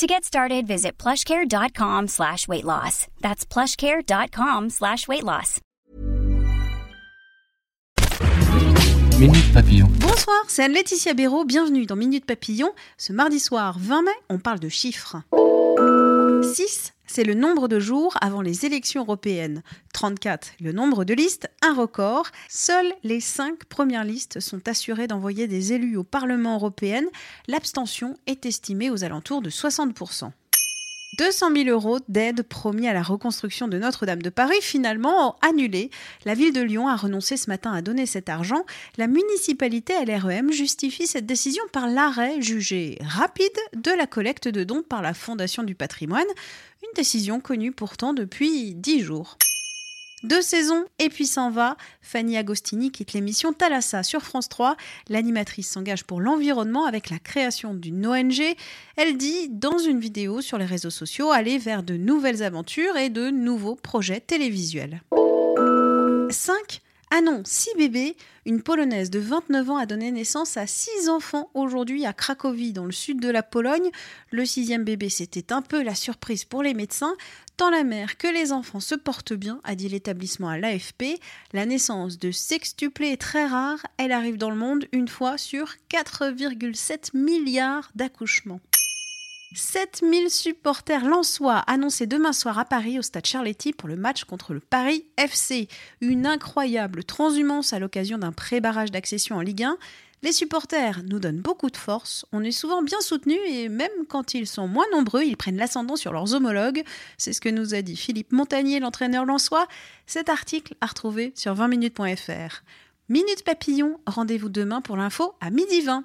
To get started, visit plushcare.com slash weight loss. That's plushcare.com slash weight loss. Minute Papillon. Bonsoir, c'est Anne-Laetitia Béraud. Bienvenue dans Minute Papillon. Ce mardi soir 20 mai, on parle de chiffres. 6, c'est le nombre de jours avant les élections européennes. 34, le nombre de listes, un record. Seules les 5 premières listes sont assurées d'envoyer des élus au Parlement européen. L'abstention est estimée aux alentours de 60%. 200 000 euros d'aide promis à la reconstruction de Notre-Dame de Paris, finalement annulés. La ville de Lyon a renoncé ce matin à donner cet argent. La municipalité LREM justifie cette décision par l'arrêt jugé rapide de la collecte de dons par la Fondation du patrimoine, une décision connue pourtant depuis 10 jours. Deux saisons et puis s'en va. Fanny Agostini quitte l'émission Thalassa sur France 3. L'animatrice s'engage pour l'environnement avec la création d'une ONG. Elle dit dans une vidéo sur les réseaux sociaux aller vers de nouvelles aventures et de nouveaux projets télévisuels. 5. Ah non, 6 bébés. Une Polonaise de 29 ans a donné naissance à 6 enfants aujourd'hui à Cracovie, dans le sud de la Pologne. Le sixième bébé, c'était un peu la surprise pour les médecins. Tant la mère que les enfants se portent bien, a dit l'établissement à l'AFP. La naissance de sextuplés est très rare. Elle arrive dans le monde une fois sur 4,7 milliards d'accouchements. 7000 supporters lensois annoncés demain soir à Paris au stade Charletti pour le match contre le Paris FC. Une incroyable transhumance à l'occasion d'un pré-barrage d'accession en Ligue 1. Les supporters nous donnent beaucoup de force, on est souvent bien soutenus et même quand ils sont moins nombreux, ils prennent l'ascendant sur leurs homologues. C'est ce que nous a dit Philippe Montagnier, l'entraîneur lensois. Cet article à retrouver sur 20minutes.fr. Minute Papillon, rendez-vous demain pour l'info à midi 20.